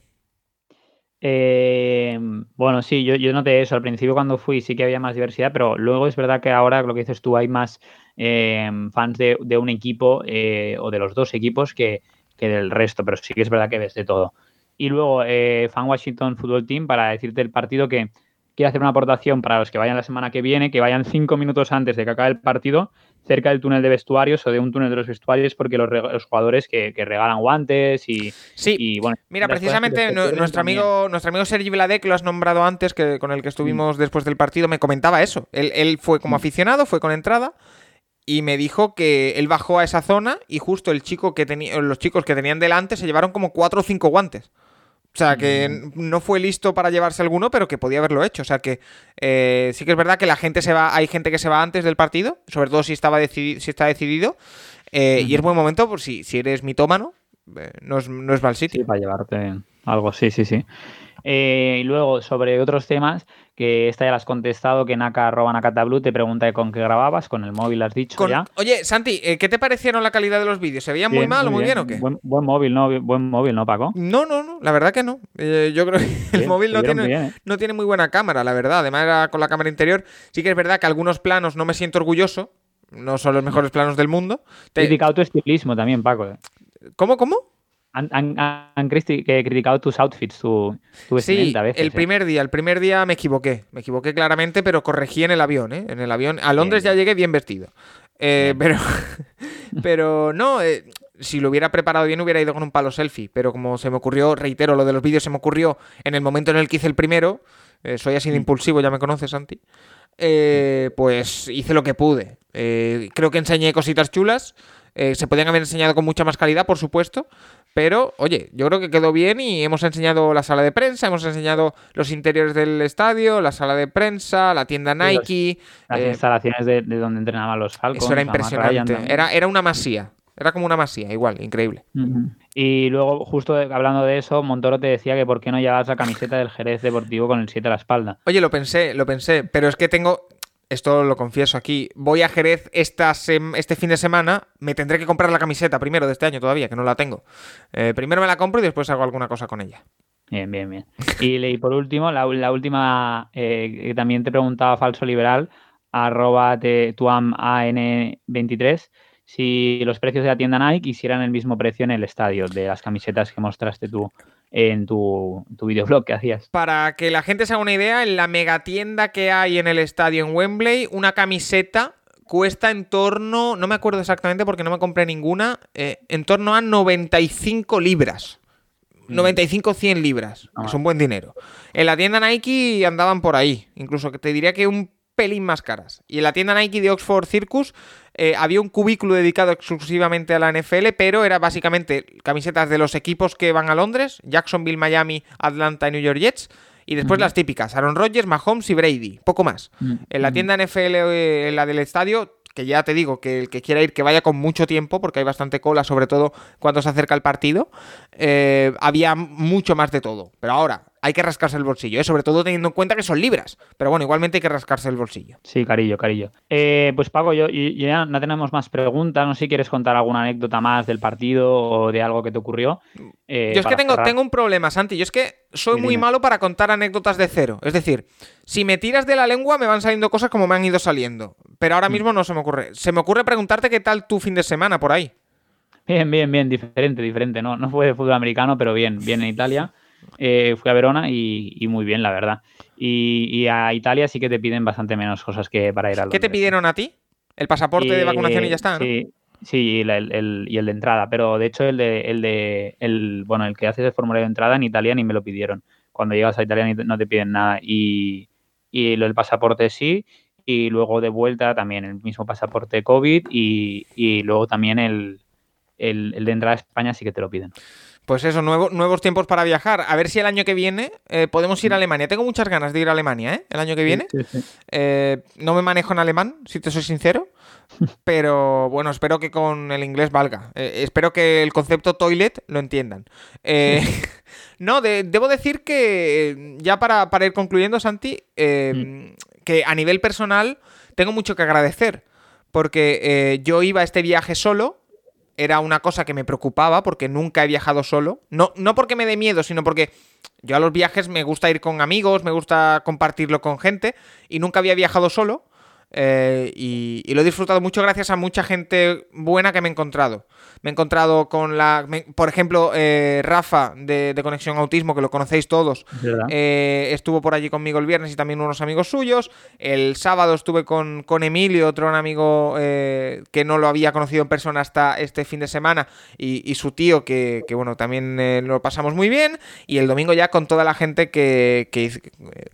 S3: Eh, bueno, sí, yo, yo noté eso. Al principio cuando fui sí que había más diversidad, pero luego es verdad que ahora lo que dices tú hay más eh, fans de, de un equipo eh, o de los dos equipos que, que del resto, pero sí que es verdad que ves de todo. Y luego, eh, Fan Washington Football Team, para decirte el partido que quiere hacer una aportación para los que vayan la semana que viene, que vayan cinco minutos antes de que acabe el partido, cerca del túnel de vestuarios o de un túnel de los vestuarios, porque los, jugadores que, que regalan guantes y,
S2: Sí,
S3: y, bueno.
S2: Mira,
S3: que
S2: precisamente nuestro
S3: también.
S2: amigo, nuestro amigo Sergi Vladek, lo has nombrado antes, que con el que estuvimos después del partido, me comentaba eso. Él, él fue como
S3: Mm.
S2: aficionado, fue con entrada, y me dijo que él bajó a esa zona y justo el chico que tenía, los chicos que tenían delante se llevaron como cuatro o cinco guantes. O sea, que
S3: Mm.
S2: no fue listo para llevarse alguno, pero que podía haberlo hecho. O sea, que eh, sí que es verdad que la gente se va, hay gente que se va antes del partido, sobre todo si estaba decidi- si está decidido. eh, Y es buen momento, por si, si eres mitómano, eh, no es, no es mal sitio.
S3: Sí, para llevarte algo, sí, sí, sí. Eh, y luego, sobre otros temas, que esta ya la has contestado, que Naka arroba Nakatablu te pregunta de con qué grababas, con el móvil has dicho
S2: Con-
S3: ya.
S2: Oye, Santi, eh, ¿qué te parecieron la calidad de los vídeos? ¿Se veían muy mal o muy bien o qué?
S3: Buen, buen móvil, ¿no? Buen móvil, ¿no, Paco?
S2: No, no, no, la verdad que no. Eh, yo creo que el
S3: Bien,
S2: móvil no tiene,
S3: ¿eh?
S2: no tiene muy buena cámara, la verdad. Además, era con la cámara interior. Sí que es verdad que algunos planos no me siento orgulloso. No son los mejores planos del mundo. Te-
S3: Criticado tu estilismo también, Paco.
S2: ¿Cómo, cómo?
S3: Han, han- han criticado tus outfits, tu, tu
S2: Sí,
S3: vestimenta a veces.
S2: el
S3: eh.
S2: primer día, el primer día me equivoqué. Me equivoqué claramente, pero corregí en el avión, ¿eh? En el avión. A Londres
S3: Bien,
S2: ya llegué bien vestido. Eh, pero, pero no, eh, si lo hubiera preparado bien hubiera ido con un palo selfie. Pero como se me ocurrió, reitero, lo de los vídeos se me ocurrió en el momento en el que hice el primero. eh, soy así de
S3: Mm.
S2: impulsivo, ya me conoces, Santi. eh, pues hice lo que pude. Eh, creo que enseñé cositas chulas. se podían haber enseñado con mucha más calidad, por supuesto. Pero, oye, yo creo que quedó bien y hemos enseñado la sala de prensa, hemos enseñado los interiores del estadio, la sala de prensa, la tienda
S3: los-
S2: Nike.
S3: Las
S2: eh,
S3: instalaciones de, de donde entrenaban los Falcons.
S2: eso era impresionante. Era, era una masía. Era como una masía, igual, increíble.
S3: Y luego, justo hablando de eso, Montoro te decía que por qué no llevabas la camiseta del Jerez Deportivo con el 7 a la espalda.
S2: Oye, lo pensé, lo pensé, pero es que tengo. Esto lo confieso aquí. Voy a Jerez esta este fin de semana. Me tendré que comprar la camiseta primero de este año todavía, que no la tengo. Eh, primero me la compro y después hago alguna cosa con ella.
S3: Bien, bien, bien. Y, por último, la, última eh, que también te preguntaba Falso Liberal, arroba te- tuaman23, si los precios de la tienda Nike hicieran el mismo precio en el estadio de las camisetas que mostraste tú en tu, tu videoblog que hacías.
S2: Para que la gente se haga una idea, en la megatienda que hay en el estadio en Wembley, una camiseta cuesta en torno, no me acuerdo exactamente porque no me compré ninguna, eh, en torno a 95 libras. 95-100 libras,
S3: Ah,
S2: es un buen dinero. En la tienda Nike andaban por ahí. Incluso que te diría que un pelín más caras. Y en la tienda Nike de Oxford Circus eh, había un cubículo dedicado exclusivamente a la NFL, pero era básicamente camisetas de los equipos que van a Londres, Jacksonville, Miami, Atlanta y New York Jets. Y después las típicas, Aaron Rodgers, Mahomes y Brady, poco más. En la tienda NFL, eh, en la del estadio, que ya te digo que el que quiera ir que vaya con mucho tiempo, porque hay bastante cola, sobre todo cuando se acerca el partido, eh, había mucho más de todo. Pero ahora, hay que rascarse el bolsillo, ¿eh? sobre todo teniendo en cuenta que son libras. Pero bueno, igualmente hay que rascarse el bolsillo.
S3: Sí, carillo, carillo. Eh, pues Paco, yo, ya no tenemos más preguntas. No sé si quieres contar alguna anécdota más del partido o de algo que te ocurrió.
S2: Eh, yo es que tengo, tengo, un problema, Santi. Yo es que soy muy malo para contar anécdotas de cero. Es decir, si me tiras de la lengua me van saliendo cosas como me han ido saliendo. Pero ahora mm. mismo no se me ocurre. Se me ocurre preguntarte qué tal tu fin de semana por ahí.
S3: Bien, bien, bien, diferente, diferente. No, no fue de fútbol americano, pero bien, bien en Italia. Eh, fui a Verona y, muy bien, la verdad. Y, a Italia sí que te piden bastante menos cosas que para ir a
S2: ¿Qué te pidieron a ti? ¿El pasaporte de vacunación y ya está?
S3: Sí, sí y, el, de entrada. Pero de hecho, el de, el de el, bueno, el que haces el formulario de entrada en Italia ni me lo pidieron. Cuando llegas a Italia no te piden nada. Y, y lo del pasaporte sí. Y luego de vuelta también el mismo pasaporte COVID y, y luego también el, el, el de entrada a España sí que te lo piden.
S2: Pues eso, nuevos tiempos para viajar. A ver si el año que viene eh, podemos ir a Alemania. Tengo muchas ganas de ir a Alemania, ¿eh? El año que viene. Eh, no me manejo en alemán, si te soy sincero. Pero bueno, espero que con el inglés valga. Eh, espero que el concepto toilet lo entiendan. no, debo decir que ya para, ir concluyendo, Santi, mm. que a nivel personal tengo mucho que agradecer. Porque yo iba a este viaje solo era una cosa que me preocupaba porque nunca he viajado solo. No, no porque me dé miedo, sino porque yo a los viajes me gusta ir con amigos, me gusta compartirlo con gente y nunca había viajado solo. Eh, y, lo he disfrutado mucho gracias a mucha gente buena que me he encontrado. Me he encontrado con la. por ejemplo, eh, Rafa de, Conexión Autismo, que lo conocéis todos. Eh, estuvo por allí conmigo el viernes y también unos amigos suyos. El sábado estuve con, con Emilio, otro amigo que no lo había conocido en persona hasta este fin de semana, y, su tío, que, bueno, también lo pasamos muy bien. Y el domingo ya con toda la gente que, que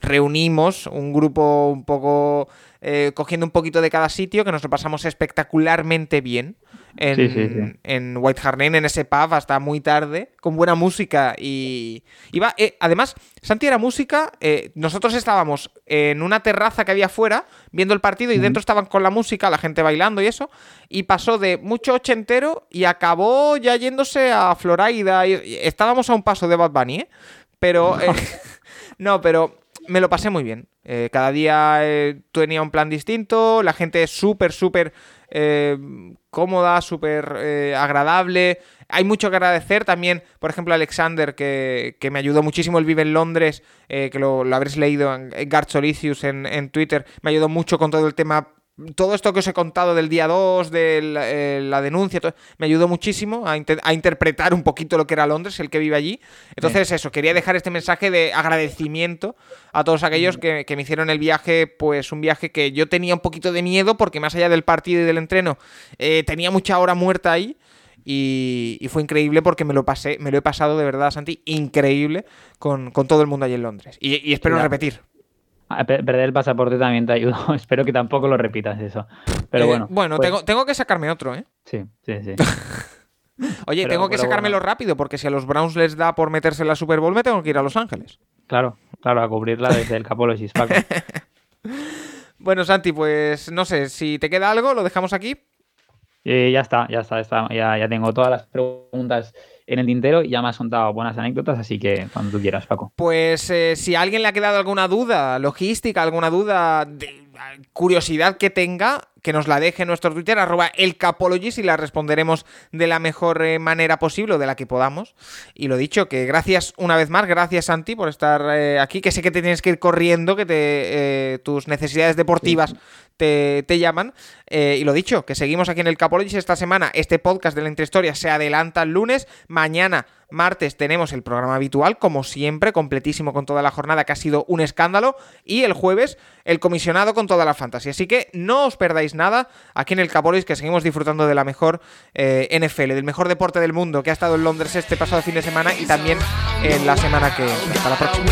S2: reunimos, un grupo un poco eh, cogiendo un poquito de cada sitio, que nos lo pasamos espectacularmente bien en, White Hart Lane, en ese pub, hasta muy tarde, con buena música y... iba eh, además, Santi era música, eh, nosotros estábamos en una terraza que había afuera, viendo el partido, y dentro estaban con la música, la gente bailando y eso, y pasó de mucho ochentero y acabó ya yéndose a Florida, y, estábamos a un paso de Bad Bunny, ¿eh? Pero... no, pero me lo pasé muy bien. Eh, cada día eh, tenía un plan distinto, la gente es súper, súper eh, cómoda, súper agradable. Hay mucho que agradecer también, por ejemplo, Alexander, que, me ayudó muchísimo. Él vive en Londres, que lo, habréis leído en, Garcholicius en, en Twitter. Me ayudó mucho con todo el tema todo esto que os he contado del día 2, de eh, la, denuncia, me ayudó muchísimo a, interpretar un poquito lo que era Londres, el que vive allí. Entonces, eso, quería dejar este mensaje de agradecimiento a todos aquellos que, me hicieron el viaje, pues un viaje que yo tenía un poquito de miedo, porque más allá del partido y del entreno, eh, tenía mucha hora muerta ahí. Y, fue increíble porque me lo pasé, me lo he pasado de verdad, Santi, increíble con, todo el mundo allí en Londres. Y, espero repetir.
S3: Perder el pasaporte también te ayudó. Espero que tampoco lo repitas eso. Pero eh, bueno.
S2: Bueno, pues tengo, que sacarme otro, ¿eh?
S3: Sí, sí, sí.
S2: Oye, tengo que sacármelo rápido porque si a los Browns les da por meterse en la Super Bowl, me tengo que ir a Los Ángeles.
S3: Claro, claro, a cubrirla desde el Capolosis, Paco.
S2: bueno, Santi, pues no sé, si te queda algo, lo dejamos aquí.
S3: Eh, ya está, ya está, está ya, ya tengo todas las preguntas en el tintero y ya me has contado buenas anécdotas, así que cuando tú quieras, Paco.
S2: Pues eh, si a alguien le ha quedado alguna duda logística, alguna duda de curiosidad que tenga, que nos la deje en nuestro Twitter, arroba elcapologist y la responderemos de la mejor eh, manera posible o de la que podamos. Y lo dicho, que gracias una vez más, gracias Santi por estar eh, aquí, que sé que te tienes que ir corriendo, que te, tus necesidades deportivas te, llaman. y lo dicho, que seguimos aquí en el Capologist esta semana. Este podcast de la Intrahistoria se adelanta el lunes. Mañana, martes, tenemos el programa habitual, como siempre, completísimo con toda la jornada, que ha sido un escándalo. Y el jueves, el comisionado con toda la fantasía. Así que no os perdáis nada aquí en el Capolis, que seguimos disfrutando de la mejor eh, NFL, del mejor deporte del mundo que ha estado en Londres este pasado fin de semana y también en la semana que. Hasta la próxima.